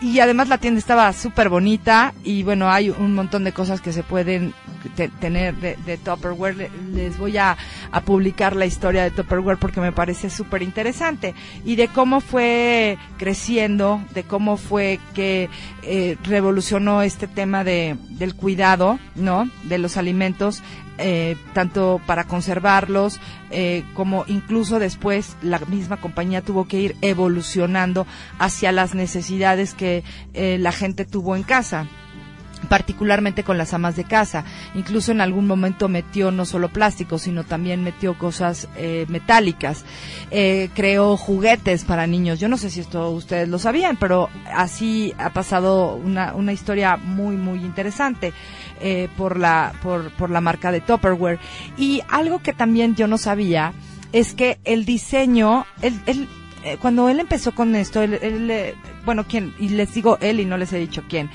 y además la tienda estaba súper bonita y bueno hay un montón de cosas que se pueden te- tener de, de Tupperware. Le- les voy a, a publicar la historia de Tupperware porque me parece súper interesante y de cómo fue creciendo de cómo fue que eh, revolucionó este tema de del cuidado no de los alimentos eh, tanto para conservarlos eh, como incluso después la misma compañía tuvo que ir evolucionando hacia las necesidades que eh, la gente tuvo en casa particularmente con las amas de casa. Incluso en algún momento metió no solo plástico, sino también metió cosas eh, metálicas. Eh, creó juguetes para niños. Yo no sé si esto ustedes lo sabían, pero así ha pasado una, una historia muy, muy interesante eh, por, la, por, por la marca de Tupperware. Y algo que también yo no sabía es que el diseño, el, el, eh, cuando él empezó con esto, él, él, eh, bueno, quién, y les digo él y no les he dicho quién,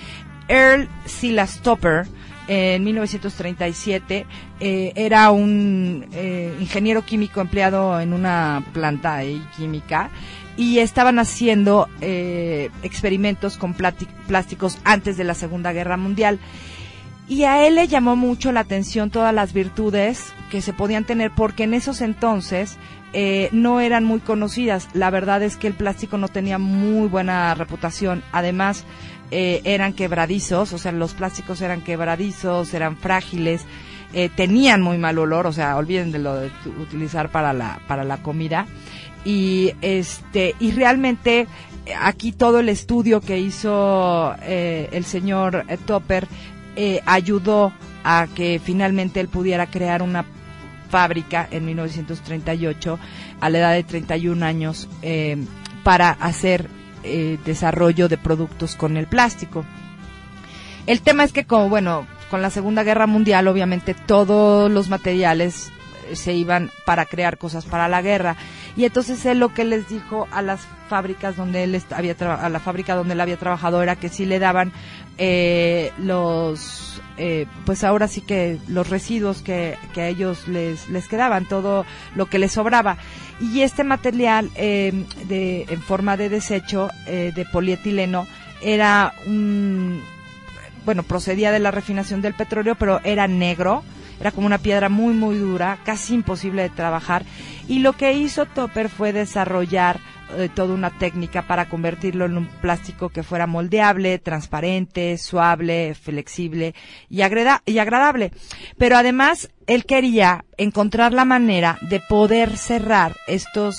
Earl Silas Topper, eh, en 1937, eh, era un eh, ingeniero químico empleado en una planta ahí química y estaban haciendo eh, experimentos con plásticos antes de la Segunda Guerra Mundial. Y a él le llamó mucho la atención todas las virtudes que se podían tener porque en esos entonces eh, no eran muy conocidas. La verdad es que el plástico no tenía muy buena reputación. Además, eh, eran quebradizos, o sea, los plásticos eran quebradizos, eran frágiles, eh, tenían muy mal olor, o sea, olviden de lo de utilizar para la, para la comida. Y este, y realmente eh, aquí todo el estudio que hizo el señor Topper eh, ayudó a que finalmente él pudiera crear una fábrica en 1938 a la edad de 31 años eh, para hacer eh, desarrollo de productos con el plástico. El tema es que como bueno, con la Segunda Guerra Mundial obviamente todos los materiales se iban para crear cosas para la guerra y entonces él lo que les dijo a las fábricas donde él había a la fábrica donde él había trabajado era que sí le daban eh, los eh, pues ahora sí que los residuos que, que a ellos les, les quedaban, todo lo que les sobraba. Y este material eh, de, en forma de desecho eh, de polietileno era un, bueno, procedía de la refinación del petróleo, pero era negro, era como una piedra muy, muy dura, casi imposible de trabajar. Y lo que hizo Topper fue desarrollar eh, toda una técnica para convertirlo en un plástico que fuera moldeable, transparente, suave, flexible y, agradable. Pero además, él quería encontrar la manera de poder cerrar estos,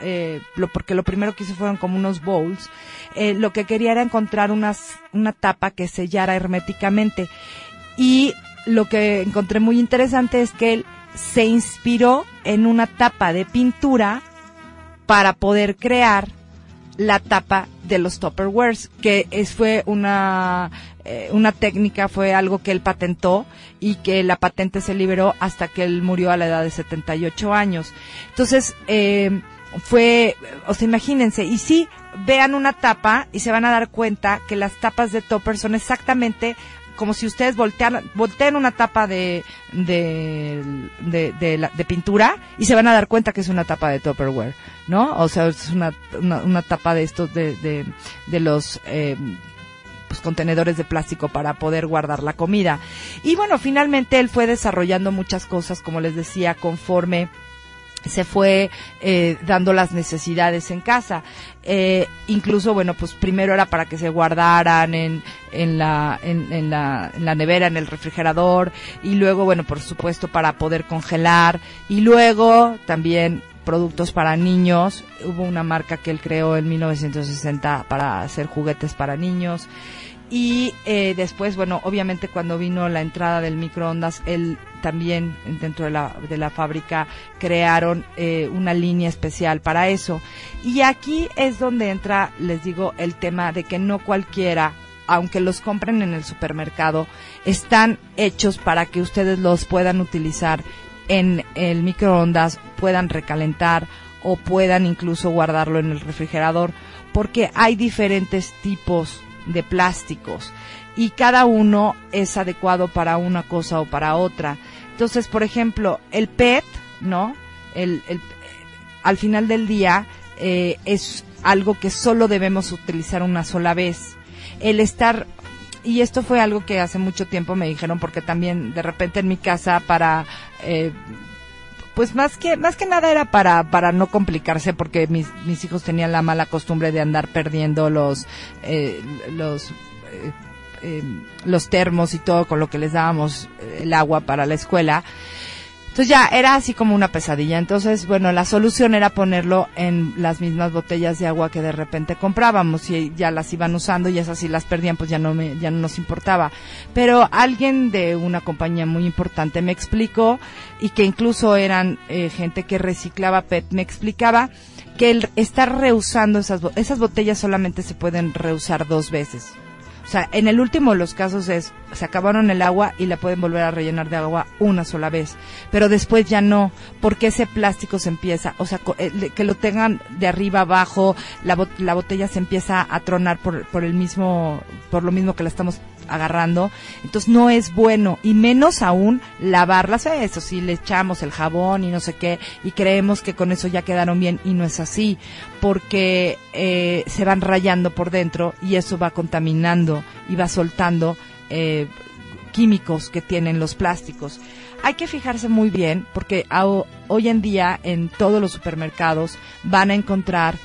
eh, porque lo primero que hizo fueron como unos bowls, eh, lo que quería era encontrar una tapa que sellara herméticamente. Y lo que encontré muy interesante es que él se inspiró en una tapa de pintura para poder crear la tapa de los Tupperwares, que es, fue una, eh, una técnica, fue algo que él patentó y que la patente se liberó hasta que él murió a la edad de 78 años. Entonces, eh, fue, o sea, imagínense, y sí, vean una tapa y se van a dar cuenta que las tapas de Tupper son exactamente como si ustedes voltean, volteen una tapa de, de, de, de, la- de pintura y se van a dar cuenta que es una tapa de Tupperware, ¿no? O sea, es una, una, una tapa de estos, de, de, de los, eh, pues, contenedores de plástico para poder guardar la comida. Y bueno, finalmente él fue desarrollando muchas cosas, como les decía, conforme se fue eh, dando las necesidades en casa. Eh, incluso, bueno, pues primero era para que se guardaran en, en, la, en, en la, en la nevera, en el refrigerador, y luego, bueno, por supuesto, para poder congelar, y luego también productos para niños. Hubo una marca que él creó en 1960 para hacer juguetes para niños. Y eh, después, bueno, obviamente cuando vino la entrada del microondas, él también dentro de la, de la fábrica crearon eh, una línea especial para eso. Y aquí es donde entra, les digo, el tema de que no cualquiera aunque los compren en el supermercado, están hechos para que ustedes los puedan utilizar en el microondas, puedan recalentar o puedan incluso guardarlo en el refrigerador, porque hay diferentes tipos de plásticos y cada uno es adecuado para una cosa o para otra. Entonces, por ejemplo, el PET, ¿no? El, al final del día eh, es algo que solo debemos utilizar una sola vez. El estar y esto fue algo que hace mucho tiempo me dijeron porque también de repente en mi casa para eh, pues más que más que nada era para para no complicarse porque mis, mis hijos tenían la mala costumbre de andar perdiendo los eh, los eh, em, los termos y todo con lo que les dábamos el agua para la escuela entonces ya era así como una pesadilla. Entonces, bueno, la solución era ponerlo en las mismas botellas de agua que de repente comprábamos y ya las iban usando y esas si las perdían pues ya no me, ya no nos importaba. Pero alguien de una compañía muy importante me explicó y que incluso eran eh, gente que reciclaba PET, me explicaba que el estar reusando esas, esas botellas solamente se pueden reusar dos veces. O sea, en el último de los casos es, se acabaron el agua y la pueden volver a rellenar de agua una sola vez. Pero después ya no, porque ese plástico se empieza, o sea, eh, que lo tengan de arriba abajo, la, la botella se empieza a tronar por, por el mismo, por lo mismo que la estamos agarrando. Entonces no es bueno y menos aún lavarlas. Eso sí, le echamos el jabón y no sé qué y creemos que con eso ya quedaron bien y no es así porque eh, se van rayando por dentro y eso va contaminando y va soltando eh, químicos que tienen los plásticos. Hay que fijarse muy bien porque hoy en día en todos los supermercados van a encontrar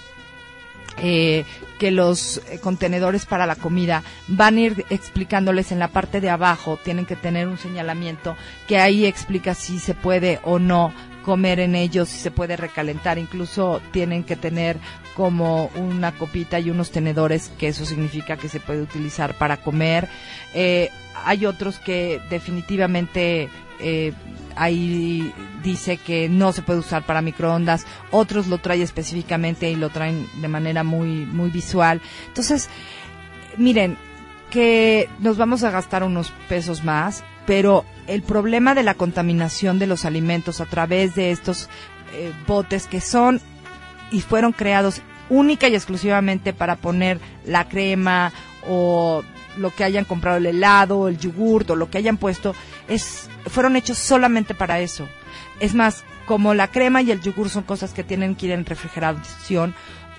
eh, que los eh, contenedores para la comida van a ir explicándoles en la parte de abajo, tienen que tener un señalamiento que ahí explica si se puede o no comer en ellos, si se puede recalentar, incluso tienen que tener como una copita y unos tenedores, que eso significa que se puede utilizar para comer. Eh, hay otros que definitivamente eh, ahí dice que no se puede usar para microondas, otros lo traen específicamente y lo traen de manera muy, muy visual. Entonces, miren, que nos vamos a gastar unos pesos más, pero el problema de la contaminación de los alimentos a través de estos eh, botes que son y fueron creados única y exclusivamente para poner la crema o lo que hayan comprado el helado, el yogurt o lo que hayan puesto, es, fueron hechos solamente para eso. Es más, como la crema y el yogur son cosas que tienen que ir en refrigeración,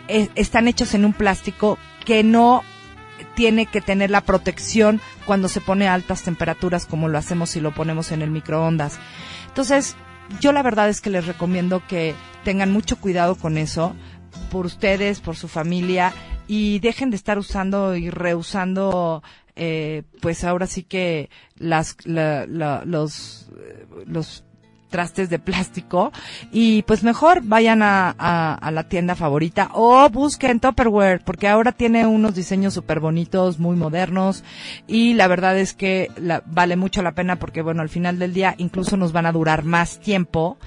están hechos en un plástico que no tiene que tener la protección cuando se pone a altas temperaturas como lo hacemos si lo ponemos en el microondas. Entonces, yo la verdad es que les recomiendo que tengan mucho cuidado con eso, por ustedes, por su familia, y dejen de estar usando y reusando eh, pues ahora sí que las los los trastes de plástico y pues mejor vayan a, a, la tienda favorita o busquen Tupperware porque ahora tiene unos diseños súper bonitos, muy modernos y la verdad es que vale mucho la pena porque bueno, al final del día incluso nos van a durar más tiempo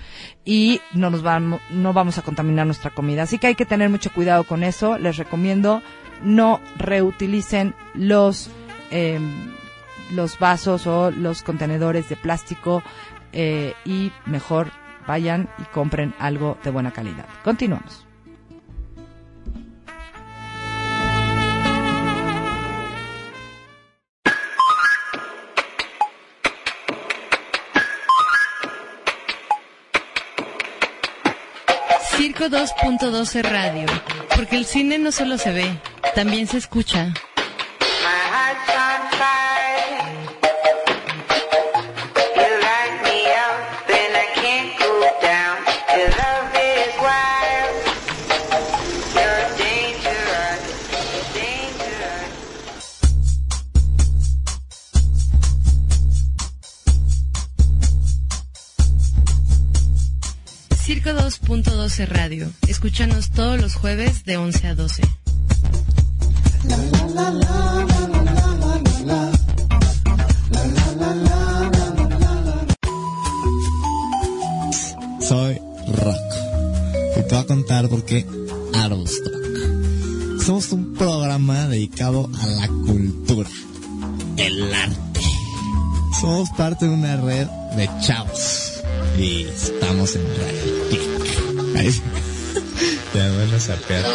y no nos van, no vamos a contaminar nuestra comida. Así que hay que tener mucho cuidado con eso. Les recomiendo no reutilicen los eh, los vasos o los contenedores de plástico eh, y mejor vayan y compren algo de buena calidad. Continuamos. Circo 2.12 Radio, porque el cine no solo se ve, también se escucha. 100.12 Radio. Escúchanos todos los jueves de 11 a 12. Soy Rock y te voy a contar por qué Arostrock. Somos un programa dedicado a la cultura, el arte. Somos parte de una red de chavos y estamos en radio. Ahí. Te van a sapear.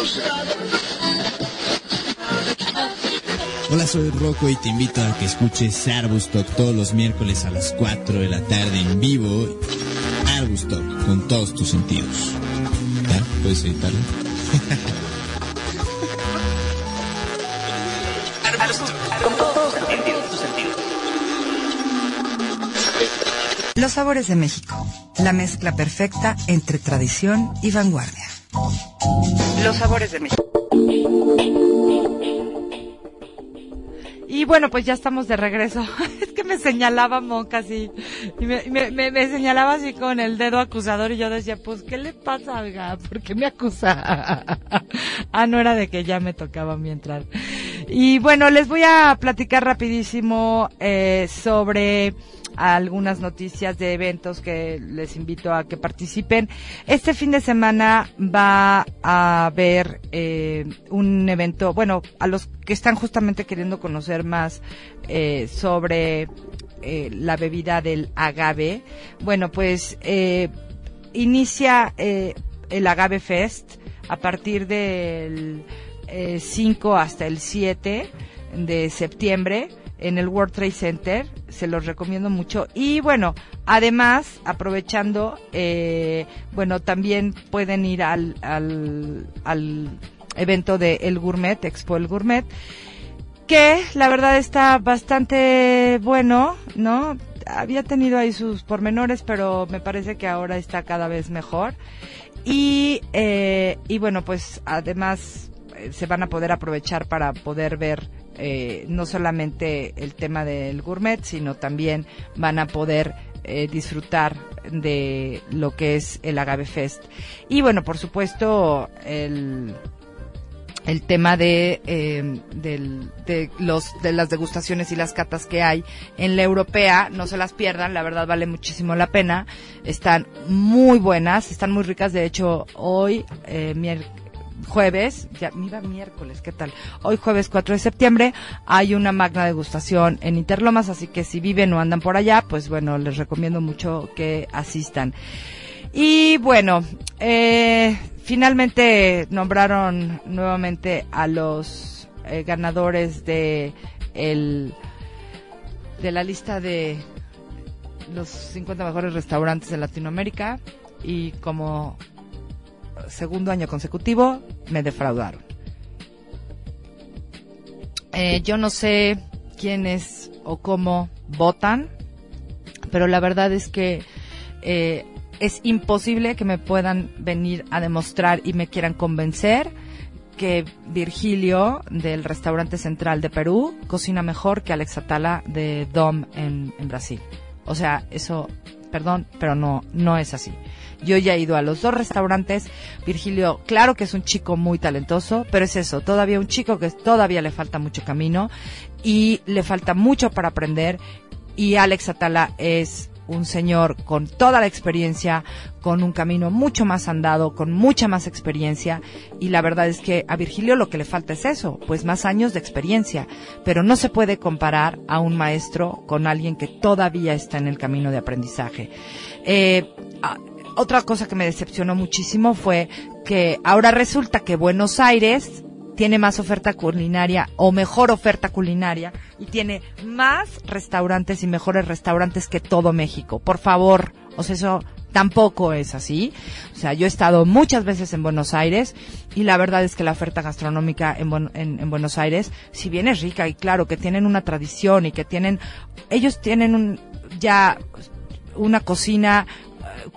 Hola, soy Rocco y te invito a que escuches Arbustock todos los miércoles a las 4 de la tarde en vivo. Arbustock, con todos tus sentidos. ¿Ya? ¿Puedes editarlo? Con todos tus sentidos, tus sentidos. Los sabores de México. La mezcla perfecta entre tradición y vanguardia. Los sabores de México. Y bueno, pues ya estamos de regreso. (laughs) Es que me señalaba Monca así. Me, señalaba así con el dedo acusador y yo decía, pues, ¿qué le pasa, oiga? ¿Por qué me acusa? (laughs) ah, no era de que ya me tocaba a entrar. Y bueno, les voy a platicar rapidísimo eh, sobre algunas noticias de eventos que les invito a que participen. Este fin de semana va a haber eh, un evento, bueno, a los que están justamente queriendo conocer más eh, sobre eh, la bebida del agave. Bueno, pues eh, inicia eh, el Agave Fest a partir del eh, 5 hasta el 7 de septiembre en el World Trade Center. Se los recomiendo mucho. Y bueno, además, aprovechando, eh, bueno, también pueden ir al, al, al evento de El Gourmet, Expo El Gourmet, que la verdad está bastante bueno, ¿no? Había tenido ahí sus pormenores, pero me parece que ahora está cada vez mejor. Y, eh, y bueno, pues además eh, se van a poder aprovechar para poder ver eh, no solamente el tema del gourmet, sino también van a poder eh, disfrutar de lo que es el Agave Fest. Y bueno, por supuesto, el, el tema de, eh, del- de, los, de las degustaciones y las catas que hay en la europea, no se las pierdan, la verdad vale muchísimo la pena. Están muy buenas, están muy ricas. De hecho, hoy, eh, jueves, ya, mira miércoles, ¿qué tal? Hoy jueves 4 de septiembre hay una magna degustación en Interlomas, así que si viven o andan por allá, pues bueno, les recomiendo mucho que asistan. Y bueno, eh, finalmente nombraron nuevamente a los eh, ganadores de el de la lista de los 50 mejores restaurantes de Latinoamérica y como segundo año consecutivo me defraudaron. Eh, yo no sé quiénes o cómo votan, pero la verdad es que eh, es imposible que me puedan venir a demostrar y me quieran convencer que Virgilio del restaurante central de Perú cocina mejor que Alex Atala de Dom en, en Brasil. O sea, eso, perdón, pero no, no es así. Yo ya he ido a los dos restaurantes. Virgilio, claro que es un chico muy talentoso, pero es eso, todavía un chico que todavía le falta mucho camino y le falta mucho para aprender. Y Alex Atala es un señor con toda la experiencia, con un camino mucho más andado, con mucha más experiencia. Y la verdad es que a Virgilio lo que le falta es eso, pues más años de experiencia. Pero no se puede comparar a un maestro con alguien que todavía está en el camino de aprendizaje. Eh, ah, otra cosa que me decepcionó muchísimo fue que ahora resulta que Buenos Aires tiene más oferta culinaria o mejor oferta culinaria y tiene más restaurantes y mejores restaurantes que todo México. Por favor, o sea, eso tampoco es así. O sea, yo he estado muchas veces en Buenos Aires y la verdad es que la oferta gastronómica en, en- en Buenos Aires, si bien es rica y claro que tienen una tradición y que tienen, ellos tienen un, ya una cocina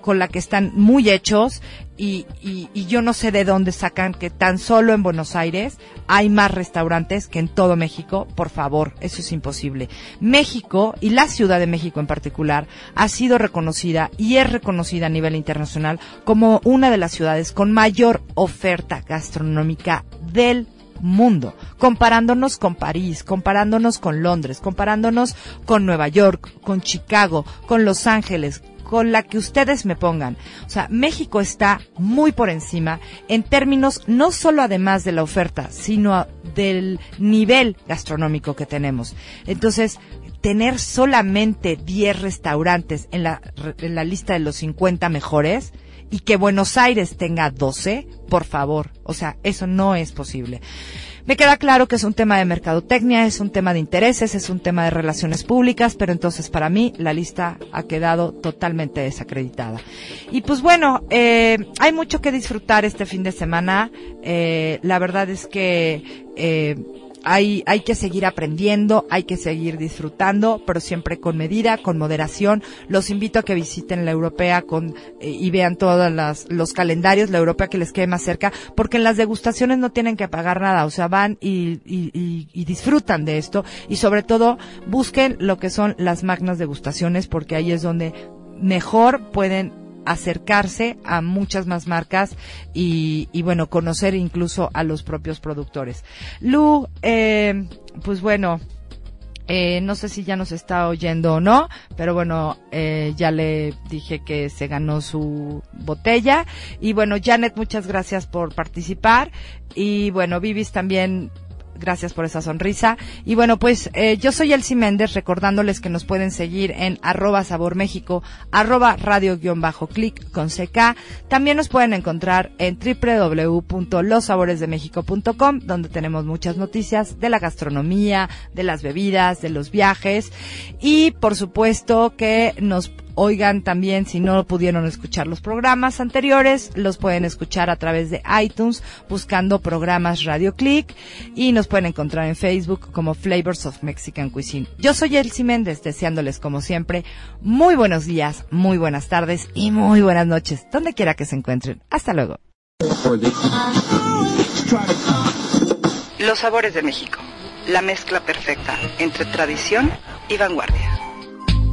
con la que están muy hechos y, y, y yo no sé de dónde sacan que tan solo en Buenos Aires hay más restaurantes que en todo México. Por favor, eso es imposible. México y la Ciudad de México en particular ha sido reconocida y es reconocida a nivel internacional como una de las ciudades con mayor oferta gastronómica del mundo, comparándonos con París, comparándonos con Londres, comparándonos con Nueva York, con Chicago, con Los Ángeles, con la que ustedes me pongan. O sea, México está muy por encima en términos no solo además de la oferta, sino del nivel gastronómico que tenemos. Entonces, tener solamente 10 restaurantes en la, en la lista de los 50 mejores y que Buenos Aires tenga 12, por favor. O sea, eso no es posible. Me queda claro que es un tema de mercadotecnia, es un tema de intereses, es un tema de relaciones públicas, pero entonces para mí la lista ha quedado totalmente desacreditada. Y pues bueno, eh, hay mucho que disfrutar este fin de semana. Eh, la verdad es que eh, hay, hay que seguir aprendiendo, hay que seguir disfrutando, pero siempre con medida, con moderación. Los invito a que visiten la europea con, eh, y vean todos los calendarios, la europea que les quede más cerca, porque en las degustaciones no tienen que pagar nada, o sea, van y, y, y, y disfrutan de esto y sobre todo busquen lo que son las magnas degustaciones porque ahí es donde mejor pueden acercarse a muchas más marcas y, bueno, conocer incluso a los propios productores. Lu, eh, pues bueno, eh, no sé si ya nos está oyendo o no, pero bueno, eh, ya le dije que se ganó su botella. Y bueno, Janet, muchas gracias por participar. Y bueno, Vivis también Gracias por esa sonrisa. Y bueno, pues eh, yo soy Elsie Méndez, recordándoles que nos pueden seguir en arroba sabor México, arroba radio-clic con CK. También nos pueden encontrar en www.losaboresdemexico.com, donde tenemos muchas noticias de la gastronomía, de las bebidas, de los viajes. Y por supuesto que nos Oigan también, si no pudieron escuchar los programas anteriores, los pueden escuchar a través de iTunes buscando programas Radio Click y nos pueden encontrar en Facebook como Flavors of Mexican Cuisine. Yo soy Elsie Méndez, deseándoles como siempre muy buenos días, muy buenas tardes y muy buenas noches, donde quiera que se encuentren. Hasta luego. Los sabores de México, la mezcla perfecta entre tradición y vanguardia.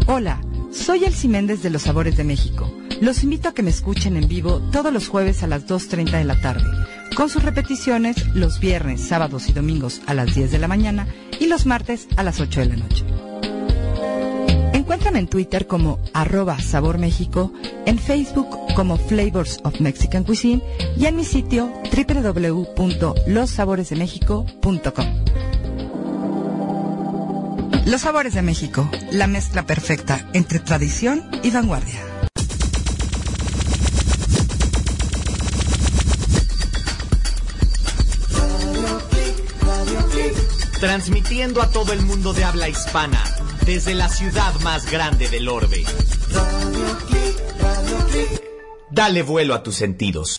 Hola. Soy El Méndez de los Sabores de México. Los invito a que me escuchen en vivo todos los jueves a las 2.30 de la tarde, con sus repeticiones los viernes, sábados y domingos a las 10 de la mañana y los martes a las 8 de la noche. Encuéntrame en Twitter como arroba Sabor México, en Facebook como Flavors of Mexican Cuisine y en mi sitio www.lossaboresdemexico.com. Los sabores de México, la mezcla perfecta entre tradición y vanguardia. Transmitiendo a todo el mundo de habla hispana, desde la ciudad más grande del orbe. Dale vuelo a tus sentidos.